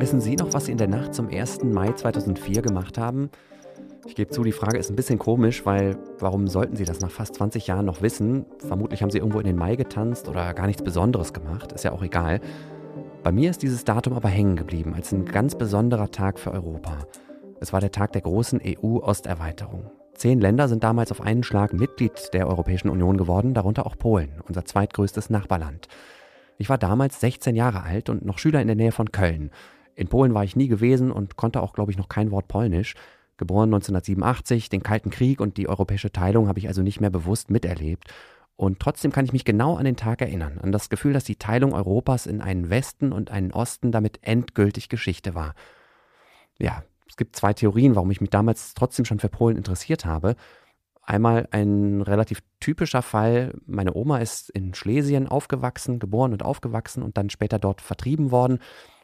Wissen Sie noch, was Sie in der Nacht zum 1. Mai 2004 gemacht haben? Ich gebe zu, die Frage ist ein bisschen komisch, weil warum sollten Sie das nach fast 20 Jahren noch wissen? Vermutlich haben Sie irgendwo in den Mai getanzt oder gar nichts Besonderes gemacht, ist ja auch egal. Bei mir ist dieses Datum aber hängen geblieben als ein ganz besonderer Tag für Europa. Es war der Tag der großen EU-Osterweiterung. Zehn Länder sind damals auf einen Schlag Mitglied der Europäischen Union geworden, darunter auch Polen, unser zweitgrößtes Nachbarland. Ich war damals 16 Jahre alt und noch Schüler in der Nähe von Köln. In Polen war ich nie gewesen und konnte auch, glaube ich, noch kein Wort Polnisch. Geboren 1987, den Kalten Krieg und die europäische Teilung habe ich also nicht mehr bewusst miterlebt. Und trotzdem kann ich mich genau an den Tag erinnern, an das Gefühl, dass die Teilung Europas in einen Westen und einen Osten damit endgültig Geschichte war. Ja, es gibt zwei Theorien, warum ich mich damals trotzdem schon für Polen interessiert habe. Einmal ein relativ typischer Fall. Meine Oma ist in Schlesien aufgewachsen, geboren und aufgewachsen und dann später dort vertrieben worden.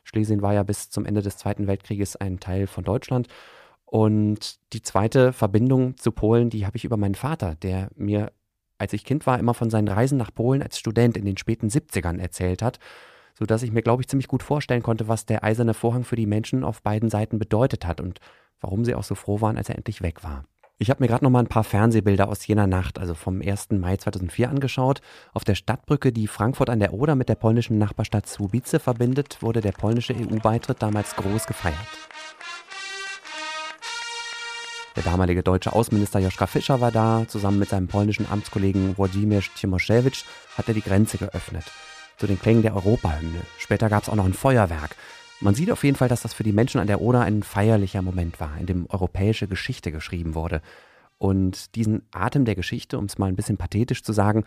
Schlesien war ja bis zum Ende des Zweiten Weltkrieges ein Teil von Deutschland. Und die zweite Verbindung zu Polen, die habe ich über meinen Vater, der mir, als ich Kind war, immer von seinen Reisen nach Polen als Student in den späten 70ern erzählt hat, sodass ich mir, glaube ich, ziemlich gut vorstellen konnte, was der eiserne Vorhang für die Menschen auf beiden Seiten bedeutet hat und warum sie auch so froh waren, als er endlich weg war. Ich habe mir gerade noch mal ein paar Fernsehbilder aus jener Nacht, also vom 1. Mai 2004 angeschaut. Auf der Stadtbrücke, die Frankfurt an der Oder mit der polnischen Nachbarstadt Słubice verbindet, wurde der polnische EU-Beitritt damals groß gefeiert. Der damalige deutsche Außenminister Joschka Fischer war da. Zusammen mit seinem polnischen Amtskollegen Włodzimierz Cimoszewicz hat er die Grenze geöffnet. Zu den Klängen der Europahymne. Später gab es auch noch ein Feuerwerk. Man sieht auf jeden Fall, dass das für die Menschen an der Oder ein feierlicher Moment war, in dem europäische Geschichte geschrieben wurde. Und diesen Atem der Geschichte, um es mal ein bisschen pathetisch zu sagen,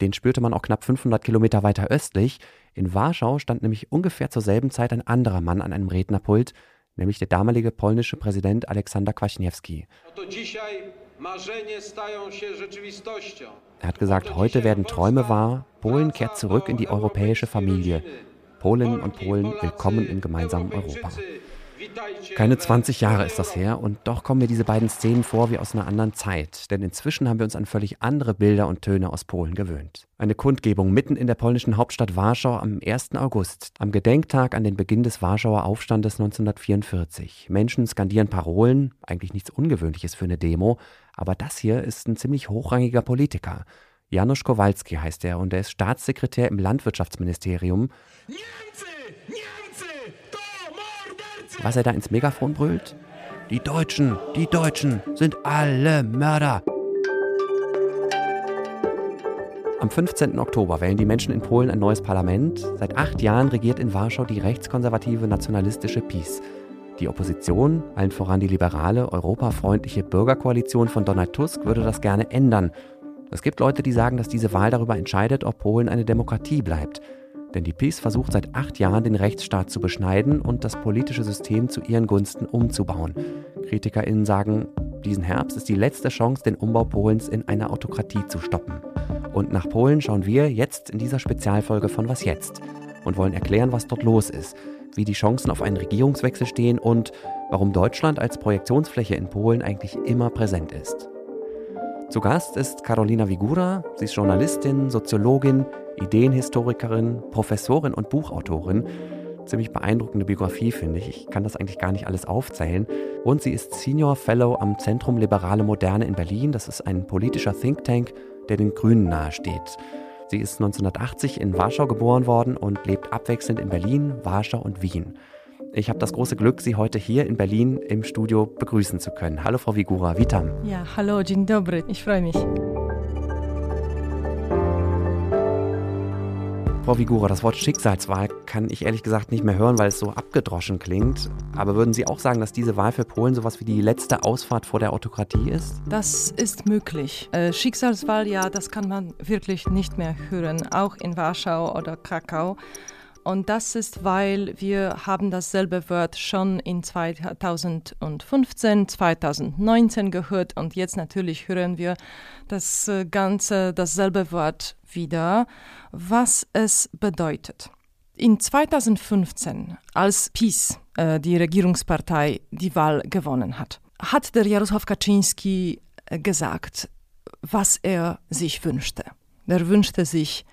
den spürte man auch knapp 500 Kilometer weiter östlich. In Warschau stand nämlich ungefähr zur selben Zeit ein anderer Mann an einem Rednerpult, nämlich der damalige polnische Präsident Aleksander Kwaśniewski. Er hat gesagt, heute werden Träume wahr, Polen kehrt zurück in die europäische Familie. Polinnen und Polen willkommen im gemeinsamen Europa. Keine 20 Jahre ist das her und doch kommen mir diese beiden Szenen vor wie aus einer anderen Zeit, denn inzwischen haben wir uns an völlig andere Bilder und Töne aus Polen gewöhnt. Eine Kundgebung mitten in der polnischen Hauptstadt Warschau am 1. August, am Gedenktag an den Beginn des Warschauer Aufstandes 1944. Menschen skandieren Parolen, eigentlich nichts Ungewöhnliches für eine Demo, aber das hier ist ein ziemlich hochrangiger Politiker. Janusz Kowalski heißt er und er ist Staatssekretär im Landwirtschaftsministerium. Was er da ins Megafon brüllt? Die Deutschen, die Deutschen sind alle Mörder. Am 15. Oktober wählen die Menschen in Polen ein neues Parlament. Seit acht Jahren regiert in Warschau die rechtskonservative nationalistische PiS. Die Opposition, allen voran die liberale, europafreundliche Bürgerkoalition von Donald Tusk, würde das gerne ändern es gibt Leute, die sagen, dass diese Wahl darüber entscheidet, ob Polen eine Demokratie bleibt. Denn die PiS versucht seit acht Jahren, den Rechtsstaat zu beschneiden und das politische System zu ihren Gunsten umzubauen. KritikerInnen sagen, diesen Herbst ist die letzte Chance, den Umbau Polens in eine Autokratie zu stoppen. Und nach Polen schauen wir jetzt in dieser Spezialfolge von Was jetzt und wollen erklären, was dort los ist, wie die Chancen auf einen Regierungswechsel stehen und warum Deutschland als Projektionsfläche in Polen eigentlich immer präsent ist. Zu Gast ist Carolina Vigura. Sie ist Journalistin, Soziologin, Ideenhistorikerin, Professorin und Buchautorin. Ziemlich beeindruckende Biografie, finde ich. Ich kann das eigentlich gar nicht alles aufzählen. Und sie ist Senior Fellow am Zentrum Liberale Moderne in Berlin. Das ist ein politischer Think Tank, der den Grünen nahesteht. Sie ist 1980 in Warschau geboren worden und lebt abwechselnd in Berlin, Warschau und Wien. Ich habe das große Glück, Sie heute hier in Berlin im Studio begrüßen zu können. Hallo, Frau Vigura, witam. Ja, hallo, dzień dobry. Ich freue mich. Frau Vigura, das Wort Schicksalswahl kann ich ehrlich gesagt nicht mehr hören, weil es so abgedroschen klingt. Aber würden Sie auch sagen, dass diese Wahl für Polen sowas wie die letzte Ausfahrt vor der Autokratie ist? Das ist möglich. Äh, Schicksalswahl, ja, das kann man wirklich nicht mehr hören, auch in Warschau oder Krakau. Und das ist, weil wir haben dasselbe Wort schon in 2015, 2019 gehört und jetzt natürlich hören wir das äh, ganze dasselbe Wort wieder, was es bedeutet. In 2015, als PiS, äh, die Regierungspartei, die Wahl gewonnen hat, hat der Jarosław Kaczynski äh, gesagt, was er sich wünschte. Er wünschte sich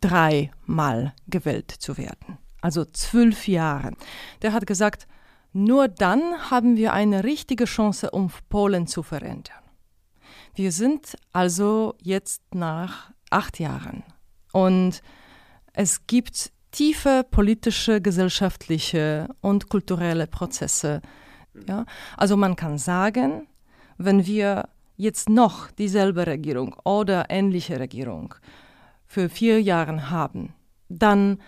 dreimal gewählt zu werden. also zwölf Jahre. Der hat gesagt, nur dann haben wir eine richtige Chance, um Polen zu verändern. Wir sind also jetzt nach acht Jahren und es gibt tiefe politische, gesellschaftliche und kulturelle Prozesse. Ja? Also man kann sagen, wenn wir jetzt noch dieselbe Regierung oder ähnliche Regierung für vier Jahre haben, dann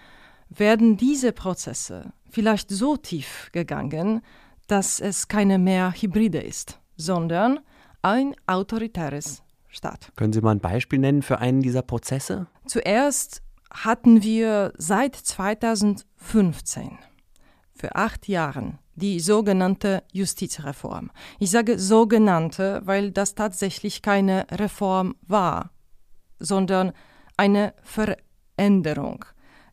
werden diese Prozesse vielleicht so tief gegangen, dass es keine mehr Hybride ist, sondern ein autoritäres Staat. Können Sie mal ein Beispiel nennen für einen dieser Prozesse? Zuerst hatten wir seit 2015 für acht Jahren die sogenannte Justizreform. Ich sage sogenannte, weil das tatsächlich keine Reform war, sondern eine Veränderung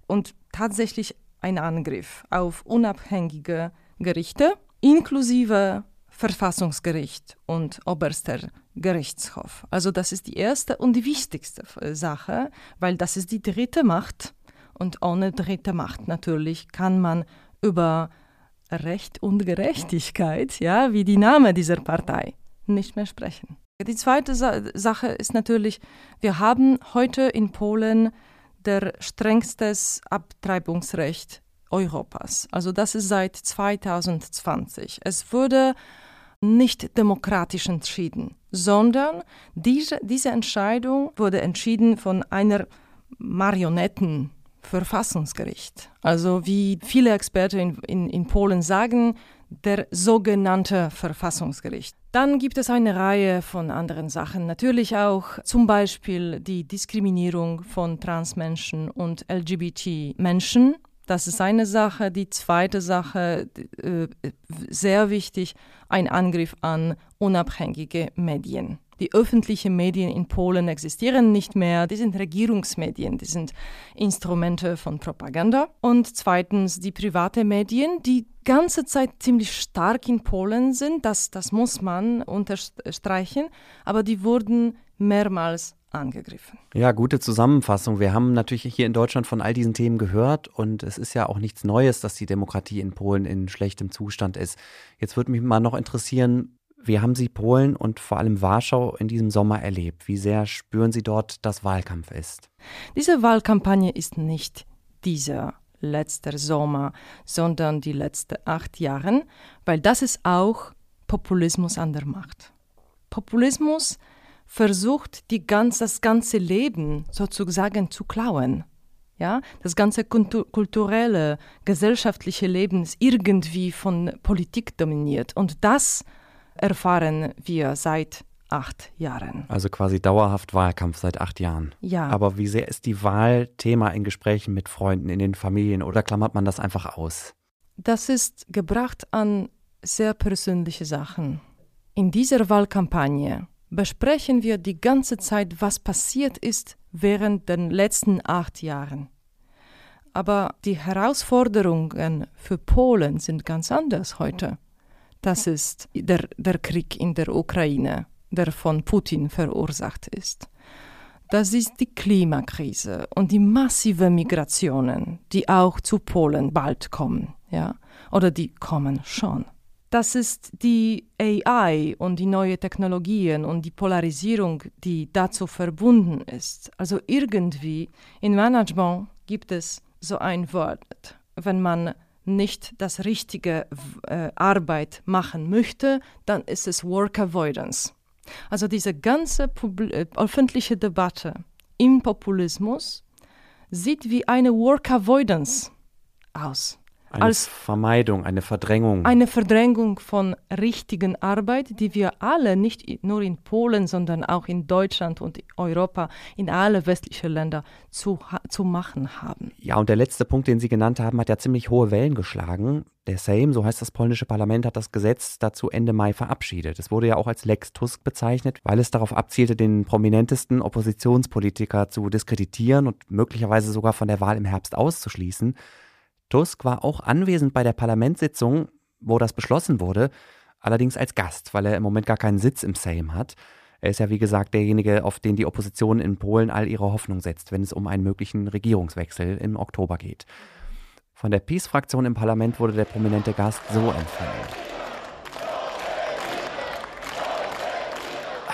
und tatsächlich ein Angriff auf unabhängige Gerichte, inklusive Verfassungsgericht und oberster Gerichtshof. Also das ist die erste und die wichtigste Sache, weil das ist die dritte Macht und ohne dritte Macht natürlich kann man über Recht und Gerechtigkeit, ja, wie die Name dieser Partei, nicht mehr sprechen. Die zweite Sa Sache ist natürlich, wir haben heute in Polen der strengstes Abtreibungsrecht Europas. Also das ist seit 2020. Es wurde nicht demokratisch entschieden, sondern diese, diese Entscheidung wurde entschieden von einer Marionetten Verfassungsgericht. Also wie viele Experten in, in, in Polen sagen, der sogenannte Verfassungsgericht. Dann gibt es eine Reihe von anderen Sachen. Natürlich auch zum Beispiel die Diskriminierung von Transmenschen und LGBT-Menschen. Das ist eine Sache. Die zweite Sache, äh, sehr wichtig, ein Angriff an unabhängige Medien. Die öffentlichen Medien in Polen existieren nicht mehr. Die sind Regierungsmedien, die sind Instrumente von Propaganda. Und zweitens die private Medien, die ganze Zeit ziemlich stark in Polen sind. Das, das muss man unterstreichen. Aber die wurden mehrmals angegriffen. Ja, gute Zusammenfassung. Wir haben natürlich hier in Deutschland von all diesen Themen gehört und es ist ja auch nichts Neues, dass die Demokratie in Polen in schlechtem Zustand ist. Jetzt würde mich mal noch interessieren, wie haben Sie Polen und vor allem Warschau in diesem Sommer erlebt? Wie sehr spüren Sie dort, dass Wahlkampf ist? Diese Wahlkampagne ist nicht dieser letzte Sommer, sondern die letzten acht Jahre, weil das ist auch Populismus an der Macht. Populismus versucht, die ganz, das ganze Leben sozusagen zu klauen. Ja, das ganze kulturelle, gesellschaftliche Leben ist irgendwie von Politik dominiert. Und das erfahren wir seit acht Jahren. Also quasi dauerhaft Wahlkampf seit acht Jahren. Ja. Aber wie sehr ist die Wahl Thema in Gesprächen mit Freunden, in den Familien oder klammert man das einfach aus? Das ist gebracht an sehr persönliche Sachen. In dieser Wahlkampagne besprechen wir die ganze Zeit, was passiert ist während den letzten acht Jahren. Aber die Herausforderungen für Polen sind ganz anders heute. Das ist der, der Krieg in der Ukraine, der von Putin verursacht ist. Das ist die Klimakrise und die massive Migrationen, die auch zu Polen bald kommen, ja, oder die kommen schon. Das ist die AI und die neuen Technologien und die Polarisierung, die dazu verbunden ist. Also irgendwie in Management gibt es so ein Wort, wenn man nicht das richtige äh, Arbeit machen möchte, dann ist es Work Avoidance. Also diese ganze Publi äh, öffentliche Debatte im Populismus sieht wie eine Work Avoidance aus. Eine als Vermeidung, eine Verdrängung. Eine Verdrängung von richtigen Arbeit, die wir alle, nicht nur in Polen, sondern auch in Deutschland und Europa, in alle westlichen Länder zu, zu machen haben. Ja, und der letzte Punkt, den Sie genannt haben, hat ja ziemlich hohe Wellen geschlagen. Der Sejm, so heißt das polnische Parlament, hat das Gesetz dazu Ende Mai verabschiedet. Es wurde ja auch als Lex Tusk bezeichnet, weil es darauf abzielte, den prominentesten Oppositionspolitiker zu diskreditieren und möglicherweise sogar von der Wahl im Herbst auszuschließen. Tusk war auch anwesend bei der Parlamentssitzung, wo das beschlossen wurde, allerdings als Gast, weil er im Moment gar keinen Sitz im Sejm hat. Er ist ja, wie gesagt, derjenige, auf den die Opposition in Polen all ihre Hoffnung setzt, wenn es um einen möglichen Regierungswechsel im Oktober geht. Von der Peace-Fraktion im Parlament wurde der prominente Gast so empfangen.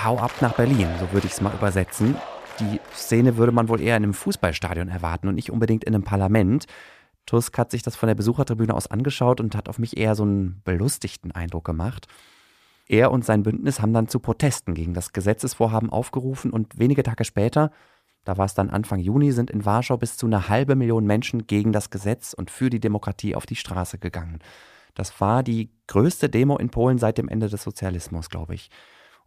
Hau ab nach Berlin, so würde ich es mal übersetzen. Die Szene würde man wohl eher in einem Fußballstadion erwarten und nicht unbedingt in einem Parlament. Tusk hat sich das von der Besuchertribüne aus angeschaut und hat auf mich eher so einen belustigten Eindruck gemacht. Er und sein Bündnis haben dann zu Protesten gegen das Gesetzesvorhaben aufgerufen und wenige Tage später da war es dann Anfang Juni, sind in Warschau bis zu eine halbe Million Menschen gegen das Gesetz und für die Demokratie auf die Straße gegangen. Das war die größte Demo in Polen seit dem Ende des Sozialismus, glaube ich.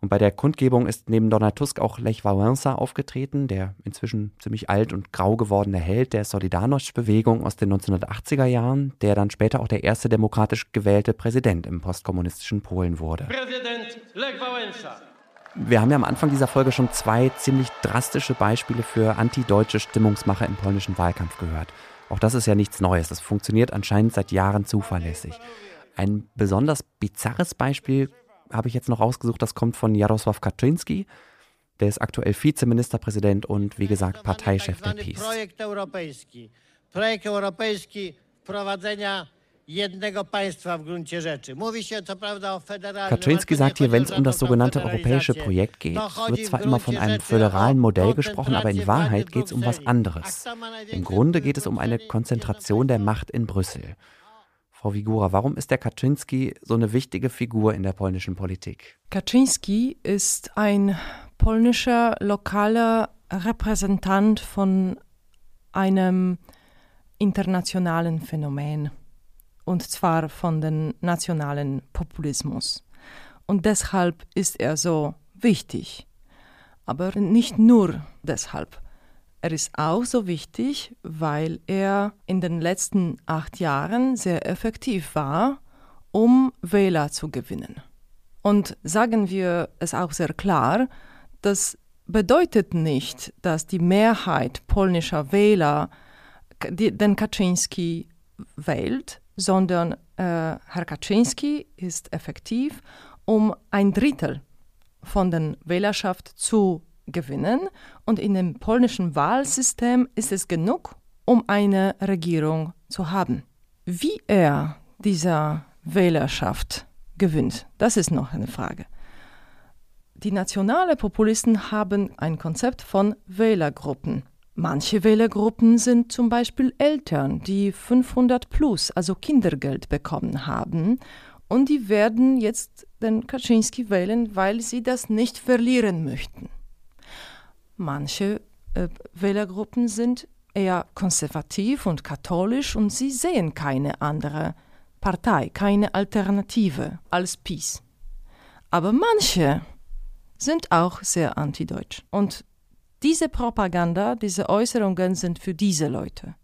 Und bei der Kundgebung ist neben Donald Tusk auch Lech Wałęsa aufgetreten, der inzwischen ziemlich alt und grau gewordene Held der Solidarność-Bewegung aus den 1980er Jahren, der dann später auch der erste demokratisch gewählte Präsident im postkommunistischen Polen wurde. Präsident Lech Wałęsa. Wir haben ja am Anfang dieser Folge schon zwei ziemlich drastische Beispiele für antideutsche Stimmungsmache im polnischen Wahlkampf gehört. Auch das ist ja nichts Neues. Das funktioniert anscheinend seit Jahren zuverlässig. Ein besonders bizarres Beispiel habe ich jetzt noch rausgesucht, das kommt von Jarosław Kaczynski. Der ist aktuell Vizeministerpräsident und wie gesagt Parteichef der PiS. Projekt europejski. Projekt europejski wprowadzenia Kaczynski sagt hier, wenn es um das sogenannte europäische Projekt geht, wird zwar immer von einem föderalen Modell gesprochen, aber in Wahrheit geht es um was anderes. Im Grunde geht es um eine Konzentration der Macht in Brüssel. Frau Wigura, warum ist der Kaczynski so eine wichtige Figur in der polnischen Politik? Kaczynski ist ein polnischer lokaler Repräsentant von einem internationalen Phänomen und zwar von dem nationalen Populismus. Und deshalb ist er so wichtig. Aber nicht nur deshalb. Er ist auch so wichtig, weil er in den letzten acht Jahren sehr effektiv war, um Wähler zu gewinnen. Und sagen wir es auch sehr klar, das bedeutet nicht, dass die Mehrheit polnischer Wähler den Kaczynski wählt, sondern äh, Herr Kaczynski ist effektiv, um ein Drittel von der Wählerschaft zu gewinnen. Und in dem polnischen Wahlsystem ist es genug, um eine Regierung zu haben. Wie er diese Wählerschaft gewinnt, das ist noch eine Frage. Die nationalen Populisten haben ein Konzept von Wählergruppen Manche Wählergruppen sind zum Beispiel Eltern, die 500 plus, also Kindergeld bekommen haben. Und die werden jetzt den Kaczynski wählen, weil sie das nicht verlieren möchten. Manche äh, Wählergruppen sind eher konservativ und katholisch und sie sehen keine andere Partei, keine Alternative als Peace. Aber manche sind auch sehr antideutsch. Und diese Propaganda, diese Äußerungen sind für diese Leute.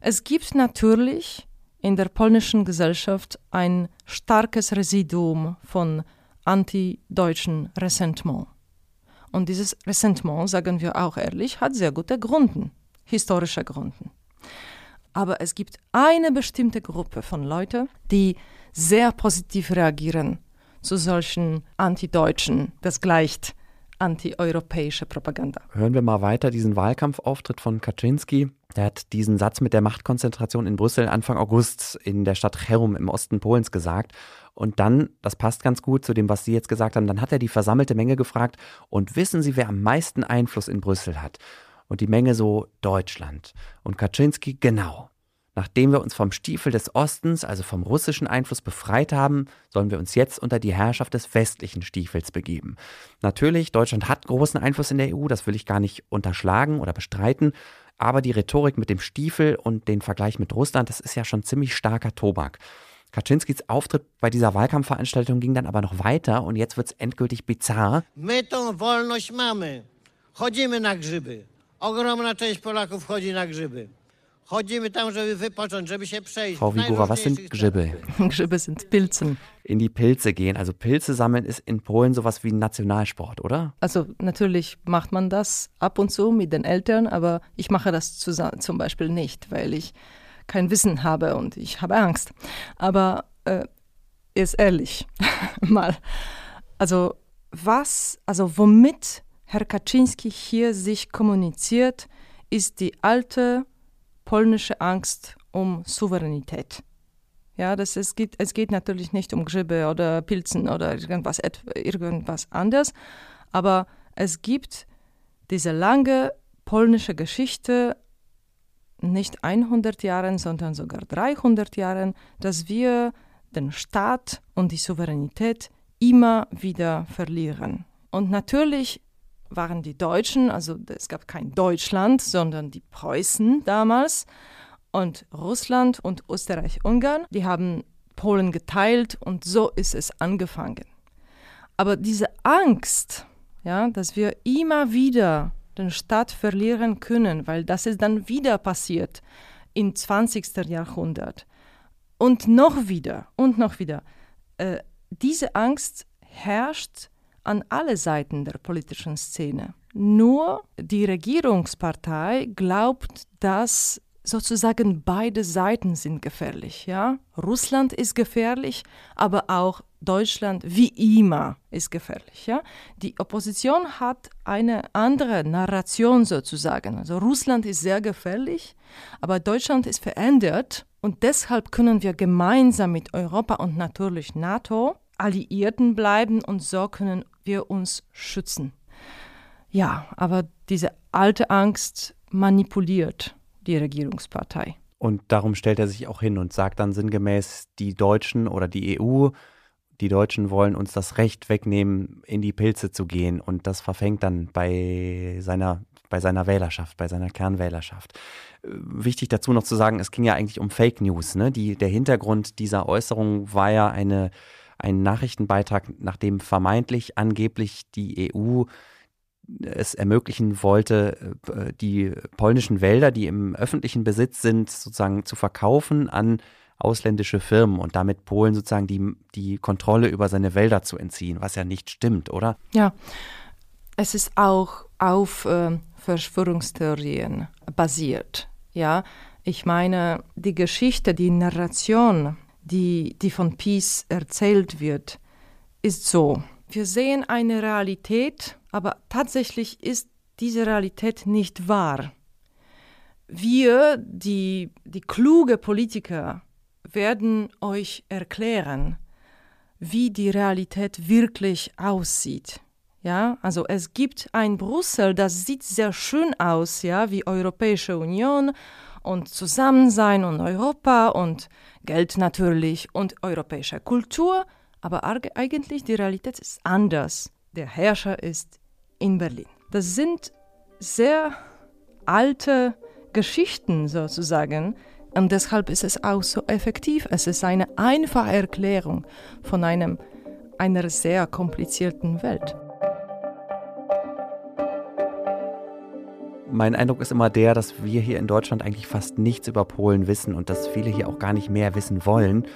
Es gibt natürlich in der polnischen Gesellschaft ein starkes Residuum von anti-deutschen Ressentiment. Und dieses Ressentiment, sagen wir auch ehrlich, hat sehr gute Gründe, historische Gründe. Aber es gibt eine bestimmte Gruppe von Leuten, die sehr positiv reagieren zu solchen Antideutschen. Das gleicht antieuropäische Propaganda. Hören wir mal weiter diesen Wahlkampfauftritt von Kaczynski. Der hat diesen Satz mit der Machtkonzentration in Brüssel Anfang August in der Stadt Cherum im Osten Polens gesagt. Und dann, das passt ganz gut zu dem, was Sie jetzt gesagt haben, dann hat er die versammelte Menge gefragt, und wissen Sie, wer am meisten Einfluss in Brüssel hat? Und die Menge so Deutschland. Und Kaczynski, genau. Nachdem wir uns vom Stiefel des Ostens, also vom russischen Einfluss befreit haben, sollen wir uns jetzt unter die Herrschaft des westlichen Stiefels begeben. Natürlich, Deutschland hat großen Einfluss in der EU, das will ich gar nicht unterschlagen oder bestreiten, aber die Rhetorik mit dem Stiefel und den Vergleich mit Russland, das ist ja schon ziemlich starker Tobak. Kaczynskis Auftritt bei dieser Wahlkampfveranstaltung ging dann aber noch weiter und jetzt wird es endgültig bizarr. My tą wolność mamy. Chodzimy na grzyby. Ogromna część Polaków chodzi na grzyby. Frau Wigura, was sind Grzyby? Grzyby sind Pilzen. In die Pilze gehen. Also Pilze sammeln ist in Polen sowas wie ein Nationalsport, oder? Also natürlich macht man das ab und zu mit den Eltern, aber ich mache das zum Beispiel nicht, weil ich kein Wissen habe und ich habe Angst. Aber äh, ist ehrlich, mal. Also was, also womit Herr Kaczynski hier sich kommuniziert, ist die alte polnische Angst um Souveränität. Ja, das, es, geht, es geht natürlich nicht um Gribbe oder Pilzen oder irgendwas, irgendwas anderes, aber es gibt diese lange polnische Geschichte, nicht 100 Jahren, sondern sogar 300 Jahren, dass wir den Staat und die Souveränität immer wieder verlieren. Und natürlich waren die Deutschen, also es gab kein Deutschland, sondern die Preußen damals und Russland und Österreich-Ungarn, die haben Polen geteilt und so ist es angefangen. Aber diese Angst, ja, dass wir immer wieder den Staat verlieren können, weil das ist dann wieder passiert im 20. Jahrhundert und noch wieder und noch wieder. Äh, diese Angst herrscht an alle Seiten der politischen Szene. Nur die Regierungspartei glaubt, dass sozusagen beide Seiten sind gefährlich. Ja? Russland ist gefährlich, aber auch Deutschland wie immer ist gefährlich. Ja? Die Opposition hat eine andere Narration sozusagen. Also Russland ist sehr gefährlich, aber Deutschland ist verändert und deshalb können wir gemeinsam mit Europa und natürlich NATO Alliierten bleiben und so können wir uns schützen. Ja, aber diese alte Angst manipuliert die Regierungspartei. Und darum stellt er sich auch hin und sagt dann sinngemäß, die Deutschen oder die EU, die Deutschen wollen uns das Recht wegnehmen, in die Pilze zu gehen. Und das verfängt dann bei seiner, bei seiner Wählerschaft, bei seiner Kernwählerschaft. Äh, wichtig dazu noch zu sagen, es ging ja eigentlich um Fake News. Ne? Die, der Hintergrund dieser Äußerung war ja eine, ein Nachrichtenbeitrag, nachdem vermeintlich angeblich die EU es ermöglichen wollte, äh, die polnischen Wälder, die im öffentlichen Besitz sind, sozusagen zu verkaufen an ausländische Firmen und damit Polen sozusagen die, die Kontrolle über seine Wälder zu entziehen, was ja nicht stimmt, oder? Ja, es ist auch auf äh, Verschwörungstheorien basiert. Ja, ich meine, die Geschichte, die Narration, die, die von Peace erzählt wird, ist so. Wir sehen eine Realität, aber tatsächlich ist diese Realität nicht wahr. Wir, die, die kluge Politiker, werden euch erklären, wie die Realität wirklich aussieht. Ja, also es gibt ein Brüssel, das sieht sehr schön aus, ja, wie Europäische Union und Zusammensein und Europa und Geld natürlich und europäische Kultur, aber eigentlich die Realität ist anders der Herrscher ist in Berlin. Das sind sehr alte Geschichten sozusagen und deshalb ist es auch so effektiv. Es ist eine einfache Erklärung von einem, einer sehr komplizierten Welt. Mein Eindruck ist immer der, dass wir hier in Deutschland eigentlich fast nichts über Polen wissen und dass viele hier auch gar nicht mehr wissen wollen.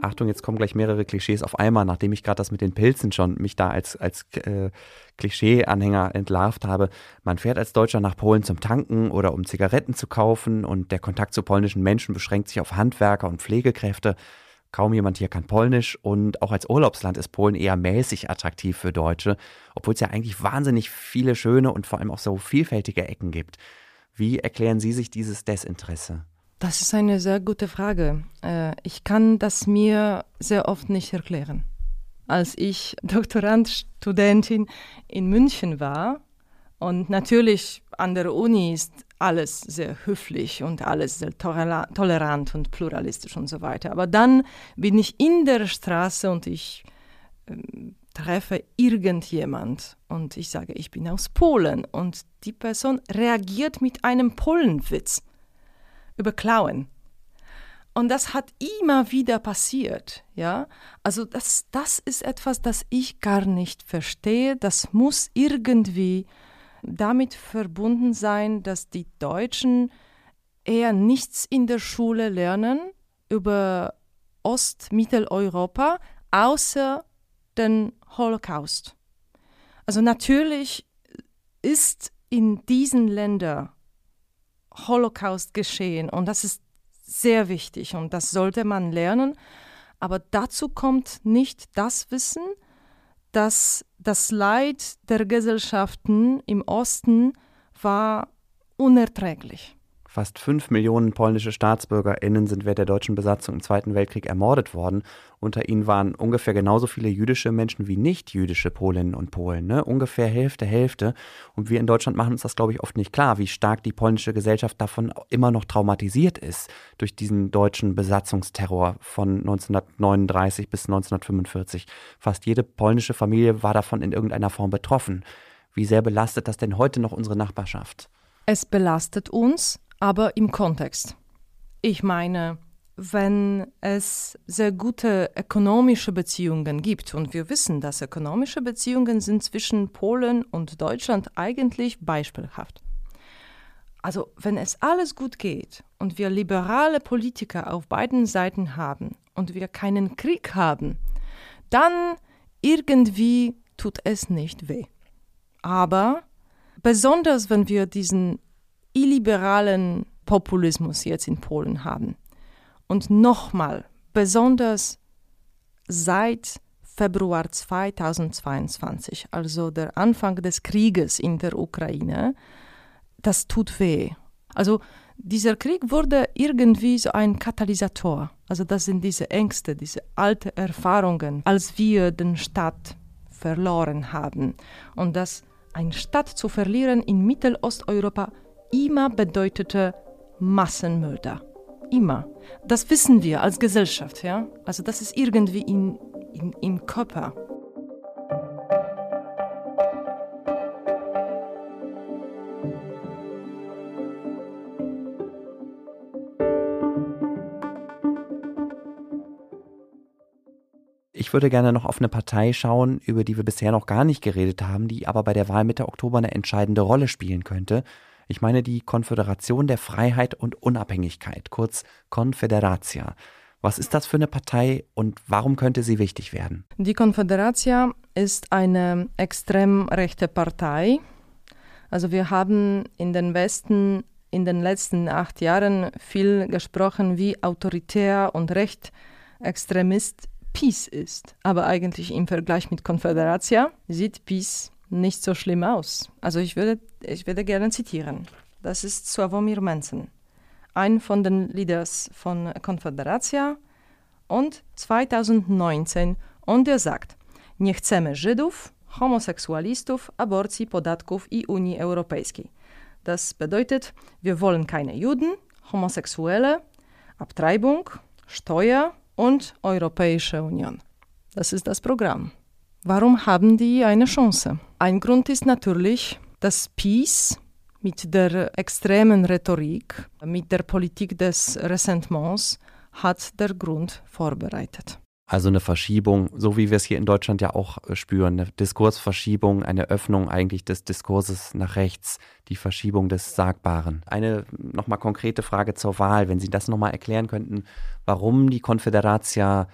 Achtung, jetzt kommen gleich mehrere Klischees auf einmal, nachdem ich gerade das mit den Pilzen schon mich da als, als äh, Klischee-Anhänger entlarvt habe. Man fährt als Deutscher nach Polen zum Tanken oder um Zigaretten zu kaufen und der Kontakt zu polnischen Menschen beschränkt sich auf Handwerker und Pflegekräfte. Kaum jemand hier kann Polnisch und auch als Urlaubsland ist Polen eher mäßig attraktiv für Deutsche, obwohl es ja eigentlich wahnsinnig viele schöne und vor allem auch so vielfältige Ecken gibt. Wie erklären Sie sich dieses Desinteresse? Das ist eine sehr gute Frage. Äh, ich kann das mir sehr oft nicht erklären. Als ich Doktorandstudentin in München war und natürlich an der Uni ist alles sehr höflich und alles sehr tolerant und pluralistisch und so weiter. Aber dann bin ich in der Straße und ich äh, treffe irgendjemand und ich sage, ich bin aus Polen und die Person reagiert mit einem Polenwitz über Klauen. Und das hat immer wieder passiert, ja. Also das, das ist etwas, das ich gar nicht verstehe. Das muss irgendwie damit verbunden sein, dass die Deutschen eher nichts in der Schule lernen über Ost-Mitteleuropa, außer den Holocaust. Also natürlich ist in diesen Ländern Holocaust geschehen und das ist sehr wichtig und das sollte man lernen. Aber dazu kommt nicht das Wissen, dass das Leid der Gesellschaften im Osten war unerträglich. Fast fünf Millionen polnische StaatsbürgerInnen sind während der deutschen Besatzung im Zweiten Weltkrieg ermordet worden. Unter ihnen waren ungefähr genauso viele jüdische Menschen wie nicht-jüdische Polinnen und Polen. Ne? Ungefähr Hälfte, Hälfte. Und wir in Deutschland machen uns das, glaube ich, oft nicht klar, wie stark die polnische Gesellschaft davon immer noch traumatisiert ist durch diesen deutschen Besatzungsterror von 1939 bis 1945. Fast jede polnische Familie war davon in irgendeiner Form betroffen. Wie sehr belastet das denn heute noch unsere Nachbarschaft? Es belastet uns, aber im Kontext. Ich meine, wenn es sehr gute ökonomische Beziehungen gibt, und wir wissen, dass ökonomische Beziehungen sind zwischen Polen und Deutschland eigentlich beispielhaft. Also wenn es alles gut geht und wir liberale Politiker auf beiden Seiten haben und wir keinen Krieg haben, dann irgendwie tut es nicht weh. Aber besonders wenn wir diesen illiberalen Populismus jetzt in Polen haben. Und nochmal, besonders seit Februar 2022, also der Anfang des Krieges in der Ukraine, das tut weh. Also dieser Krieg wurde irgendwie so ein Katalysator. Also das sind diese Ängste, diese alten Erfahrungen, als wir den Staat verloren haben. Und dass eine Stadt zu verlieren in Mittelosteuropa immer bedeutete Massenmörder. Immer. Das wissen wir als Gesellschaft, ja? Also das ist irgendwie in, in, im Körper. Ich würde gerne noch auf eine Partei schauen, über die wir bisher noch gar nicht geredet haben, die aber bei der Wahl Mitte Oktober eine entscheidende Rolle spielen könnte. Ich meine die Konföderation der Freiheit und Unabhängigkeit, kurz Confederatia. Was ist das für eine Partei und warum könnte sie wichtig werden? Die Confederatia ist eine extrem rechte Partei. Also wir haben in den Westen in den letzten acht Jahren viel gesprochen, wie autoritär und rechtsextremist Peace ist. Aber eigentlich im Vergleich mit Confederatia sieht Peace nicht so schlimm aus. Also ich würde, ich würde gerne zitieren. Das ist Sławomir Mensen, ein von den Leaders von Konfederacja und 2019 und er sagt, nie chcemy Żydów, homoseksualistów, aborcji, podatków i Unii Europejskiej. Das bedeutet, wir wollen keine Juden, Homosexuelle, Abtreibung, Steuer und Europäische Union. Das ist das Programm. Warum haben die eine Chance? Ein Grund ist natürlich, dass Peace mit der extremen Rhetorik, mit der Politik des Ressentiments hat der Grund vorbereitet. Also eine Verschiebung, so wie wir es hier in Deutschland ja auch äh, spüren, eine Diskursverschiebung, eine Öffnung eigentlich des Diskurses nach rechts, die Verschiebung des Sagbaren. Eine nochmal konkrete Frage zur Wahl, wenn Sie das nochmal erklären könnten, warum die Konföderatia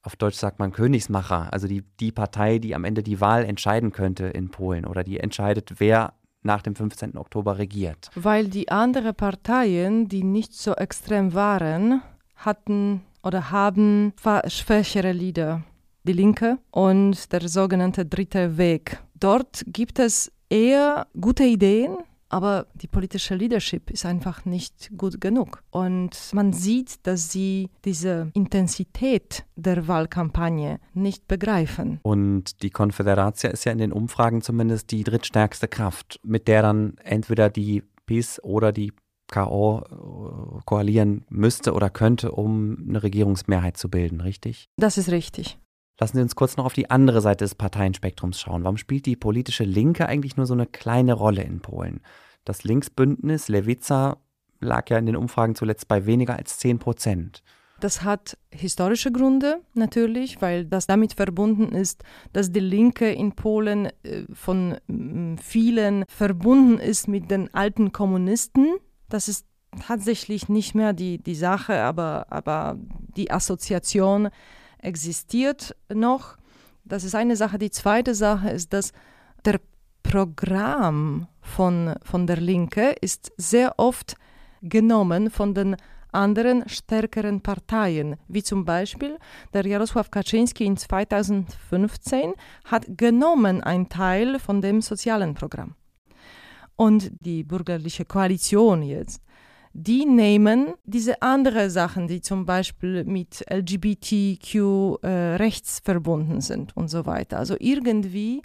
auf Deutsch sagt man Königsmacher, also die, die Partei, die am Ende die Wahl entscheiden könnte in Polen oder die entscheidet, wer nach dem 15. Oktober regiert. Weil die anderen Parteien, die nicht so extrem waren, hatten oder haben schwächere Lieder. Die Linke und der sogenannte Dritte Weg. Dort gibt es eher gute Ideen, aber die politische Leadership ist einfach nicht gut genug. Und man sieht, dass sie diese Intensität der Wahlkampagne nicht begreifen. Und die Konföderatia ist ja in den Umfragen zumindest die drittstärkste Kraft, mit der dann entweder die PiS oder die KO äh, koalieren müsste oder könnte, um eine Regierungsmehrheit zu bilden, richtig? Das ist richtig. Lassen Sie uns kurz noch auf die andere Seite des Parteienspektrums schauen. Warum spielt die politische Linke eigentlich nur so eine kleine Rolle in Polen? Das Linksbündnis Lewica lag ja in den Umfragen zuletzt bei weniger als 10 Prozent. Das hat historische Gründe natürlich, weil das damit verbunden ist, dass die Linke in Polen äh, von vielen verbunden ist mit den alten Kommunisten. Das ist tatsächlich nicht mehr die, die Sache, aber, aber die Assoziation existiert noch. Das ist eine Sache. Die zweite Sache ist, dass der Programm von, von der Linke ist sehr oft genommen von den anderen stärkeren Parteien, wie zum Beispiel der Jarosław Kaczynski in 2015 hat genommen einen Teil von dem sozialen Programm. Und die bürgerliche Koalition jetzt die nehmen diese anderen Sachen, die zum Beispiel mit LGBTQ äh, verbunden sind und so weiter. Also irgendwie,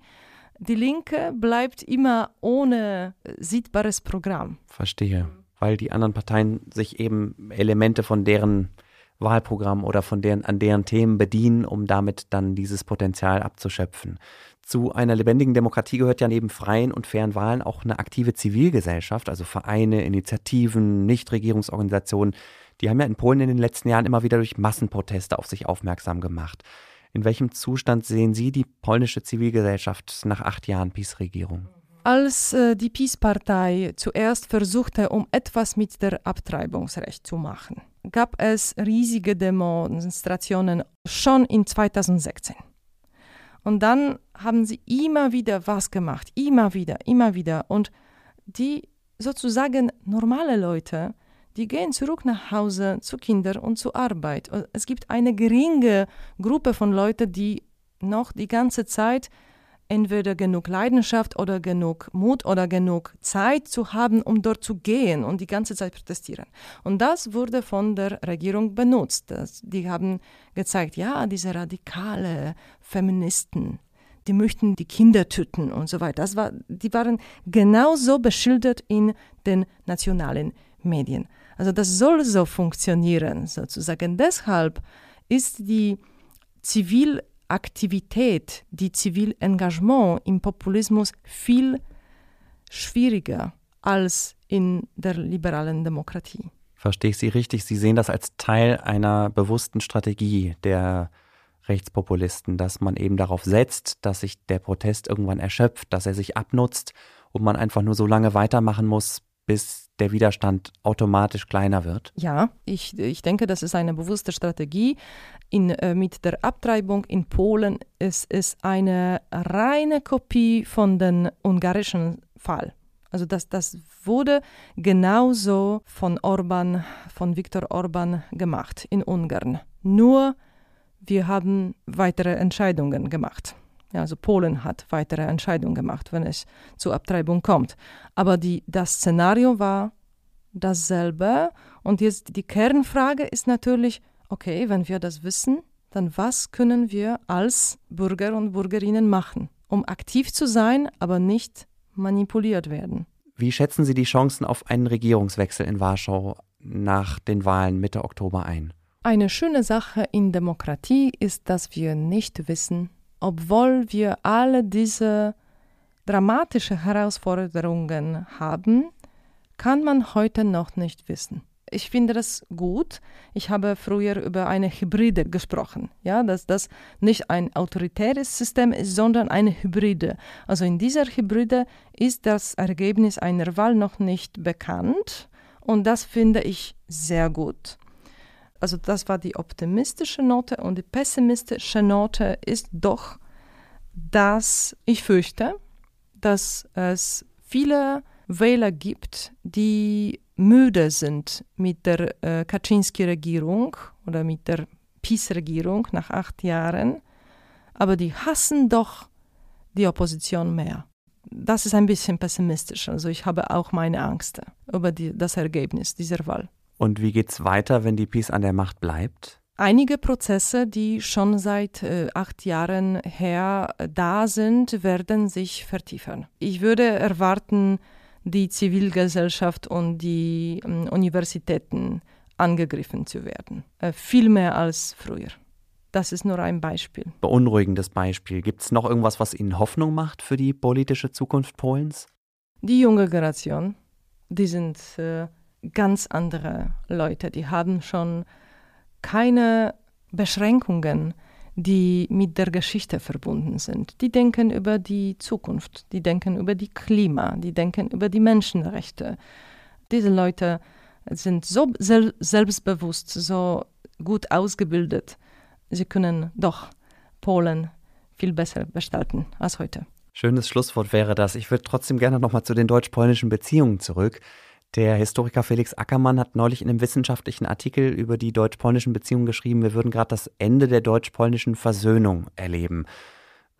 die Linke bleibt immer ohne sichtbares Programm. Verstehe, weil die anderen Parteien sich eben Elemente von deren Wahlprogramm oder von deren, an deren Themen bedienen, um damit dann dieses Potenzial abzuschöpfen. Zu einer lebendigen Demokratie gehört ja neben freien und fairen Wahlen auch eine aktive Zivilgesellschaft, also Vereine, Initiativen, Nichtregierungsorganisationen. Die haben ja in Polen in den letzten Jahren immer wieder durch Massenproteste auf sich aufmerksam gemacht. In welchem Zustand sehen Sie die polnische Zivilgesellschaft nach acht Jahren PiS-Regierung? Als äh, die PiS-Partei zuerst versuchte, um etwas mit der Abtreibungsrecht zu machen, gab es riesige Demonstrationen schon in 2016. Und dann haben sie immer wieder was gemacht, immer wieder, immer wieder. Und die sozusagen normale Leute, die gehen zurück nach Hause zu Kindern und zur Arbeit. Es gibt eine geringe Gruppe von Leuten, die noch die ganze Zeit entweder genug Leidenschaft oder genug Mut oder genug Zeit zu haben, um dort zu gehen und die ganze Zeit protestieren. Und das wurde von der Regierung benutzt. Das, die haben gezeigt, ja, diese radikale Feministen, die möchten die Kinder töten und so weiter. Das war, die waren genauso beschildert in den nationalen Medien. Also das soll so funktionieren, sozusagen. Deshalb ist die Zivil Aktivität, die Zivilengagement im Populismus viel schwieriger als in der liberalen Demokratie. Verstehe ich Sie richtig? Sie sehen das als Teil einer bewussten Strategie der Rechtspopulisten, dass man eben darauf setzt, dass sich der Protest irgendwann erschöpft, dass er sich abnutzt und man einfach nur so lange weitermachen muss, bis der Widerstand automatisch kleiner wird? Ja, ich, ich denke, das ist eine bewusste Strategie. In, äh, mit der Abtreibung in Polen ist es eine reine Kopie von dem ungarischen Fall. Also das, das wurde genauso von Orban, von Viktor Orban gemacht in Ungarn. Nur wir haben weitere Entscheidungen gemacht. Ja, also Polen hat weitere Entscheidungen gemacht, wenn es zur Abtreibung kommt. Aber die, das Szenario war dasselbe. Und jetzt die Kernfrage ist natürlich, okay, wenn wir das wissen, dann was können wir als Bürger und Bürgerinnen machen, um aktiv zu sein, aber nicht manipuliert werden? Wie schätzen Sie die Chancen auf einen Regierungswechsel in Warschau nach den Wahlen Mitte Oktober ein? Eine schöne Sache in Demokratie ist, dass wir nicht wissen, obwohl wir alle diese dramatische Herausforderungen haben, kann man heute noch nicht wissen. Ich finde das gut. Ich habe früher über eine Hybride gesprochen, ja, dass das nicht ein autoritäres System ist, sondern eine Hybride. Also in dieser Hybride ist das Ergebnis einer Wahl noch nicht bekannt und das finde ich sehr gut. Also das war die optimistische Note und die pessimistische Note ist doch, dass ich fürchte, dass es viele Wähler gibt, die müde sind mit der äh, Kaczynski-Regierung oder mit der PiS-Regierung nach acht Jahren, aber die hassen doch die Opposition mehr. Das ist ein bisschen pessimistisch. Also ich habe auch meine Angst über die, das Ergebnis dieser Wahl. Und wie geht es weiter, wenn die PiS an der Macht bleibt? Einige Prozesse, die schon seit äh, acht Jahren her da sind, werden sich vertiefen. Ich würde erwarten, die Zivilgesellschaft und die ähm, Universitäten angegriffen zu werden. Äh, viel mehr als früher. Das ist nur ein Beispiel. Beunruhigendes Beispiel. Gibt es noch irgendwas, was Ihnen Hoffnung macht für die politische Zukunft Polens? Die junge Generation, die sind äh, ganz andere Leute. Die haben schon keine Beschränkungen die mit der Geschichte verbunden sind. Die denken über die Zukunft, die denken über die Klima, die denken über die Menschenrechte. Diese Leute sind so sel selbstbewusst, so gut ausgebildet. Sie können doch Polen viel besser gestalten als heute. Schönes Schlusswort wäre das. Ich würde trotzdem gerne nochmal zu den deutsch-polnischen Beziehungen zurück. Der Historiker Felix Ackermann hat neulich in einem wissenschaftlichen Artikel über die deutsch-polnischen Beziehungen geschrieben, wir würden gerade das Ende der deutsch-polnischen Versöhnung erleben.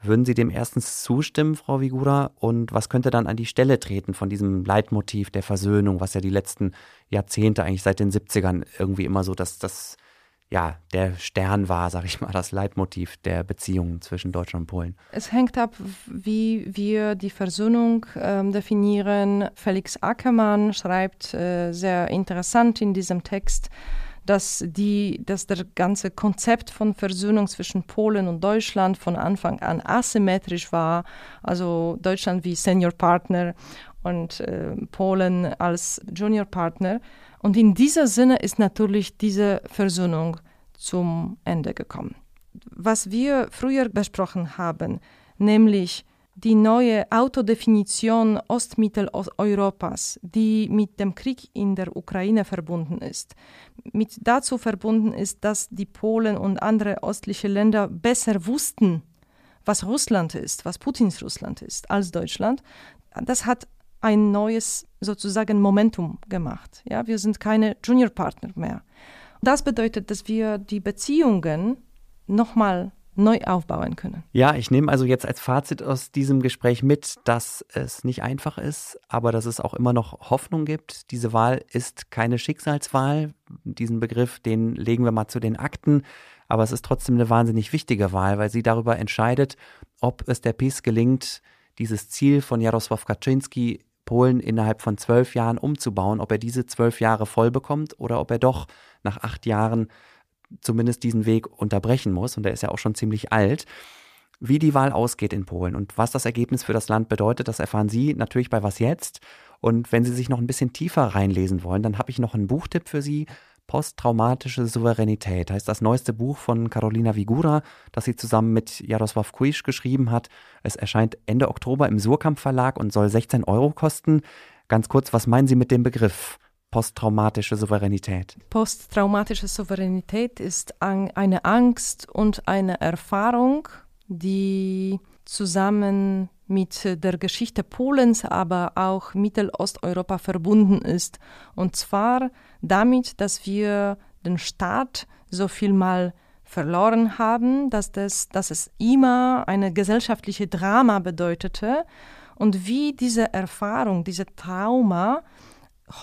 Würden Sie dem erstens zustimmen, Frau Vigura? Und was könnte dann an die Stelle treten von diesem Leitmotiv der Versöhnung, was ja die letzten Jahrzehnte, eigentlich seit den 70ern, irgendwie immer so das, das ja, der Stern war, sag ich mal, das Leitmotiv der Beziehungen zwischen Deutschland und Polen? Es hängt ab, wie wir die Versöhnung äh, definieren. Felix Ackermann schreibt äh, sehr interessant in diesem Text, dass, die, dass das ganze Konzept von Versöhnung zwischen Polen und Deutschland von Anfang an asymmetrisch war. Also Deutschland wie Senior Partner und äh, Polen als Junior Partner. Und in dieser Sinne ist natürlich diese Versöhnung zum Ende gekommen. Was wir früher besprochen haben, nämlich die neue Autodefinition Ostmitteleuropas, die mit dem Krieg in der Ukraine verbunden ist, mit dazu verbunden ist, dass die Polen und andere östliche Länder besser wussten, was Russland ist, was Putins Russland ist, als Deutschland. Das hat ein neues sozusagen Momentum gemacht. Ja, wir sind keine Juniorpartner mehr. Das bedeutet, dass wir die Beziehungen nochmal neu aufbauen können. Ja, ich nehme also jetzt als Fazit aus diesem Gespräch mit, dass es nicht einfach ist, aber dass es auch immer noch Hoffnung gibt. Diese Wahl ist keine Schicksalswahl. Diesen Begriff, den legen wir mal zu den Akten. Aber es ist trotzdem eine wahnsinnig wichtige Wahl, weil sie darüber entscheidet, ob es der PiS gelingt, dieses Ziel von Jarosław Kaczynski Polen innerhalb von zwölf Jahren umzubauen, ob er diese zwölf Jahre voll bekommt oder ob er doch nach acht Jahren zumindest diesen Weg unterbrechen muss. Und er ist ja auch schon ziemlich alt. Wie die Wahl ausgeht in Polen und was das Ergebnis für das Land bedeutet, das erfahren Sie natürlich bei Was jetzt. Und wenn Sie sich noch ein bisschen tiefer reinlesen wollen, dann habe ich noch einen Buchtipp für Sie. Posttraumatische Souveränität heißt das neueste Buch von Carolina Vigura, das sie zusammen mit Jaroslav Kuisch geschrieben hat. Es erscheint Ende Oktober im Surkamp Verlag und soll 16 Euro kosten. Ganz kurz, was meinen Sie mit dem Begriff? Posttraumatische Souveränität. Posttraumatische Souveränität ist eine Angst und eine Erfahrung, die zusammen mit der Geschichte Polens, aber auch Mittelosteuropa verbunden ist. Und zwar damit, dass wir den Staat so viel mal verloren haben, dass, das, dass es immer eine gesellschaftliche Drama bedeutete und wie diese Erfahrung, diese Trauma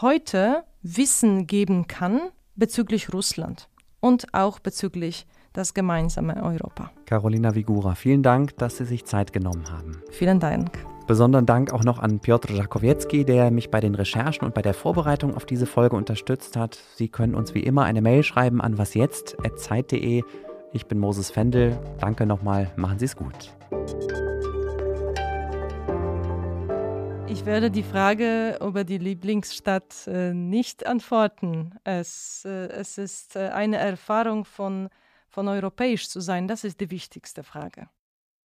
heute Wissen geben kann bezüglich Russland und auch bezüglich das gemeinsame Europa. Carolina Vigura, vielen Dank, dass Sie sich Zeit genommen haben. Vielen Dank. Besonderen Dank auch noch an Piotr Jakowiecki, der mich bei den Recherchen und bei der Vorbereitung auf diese Folge unterstützt hat. Sie können uns wie immer eine Mail schreiben an wasjetzt.zeit.de. Ich bin Moses Fendel. Danke nochmal. Machen Sie es gut. Ich werde die Frage über die Lieblingsstadt äh, nicht antworten. Es, äh, es ist äh, eine Erfahrung von von europäisch zu sein, das ist die wichtigste Frage.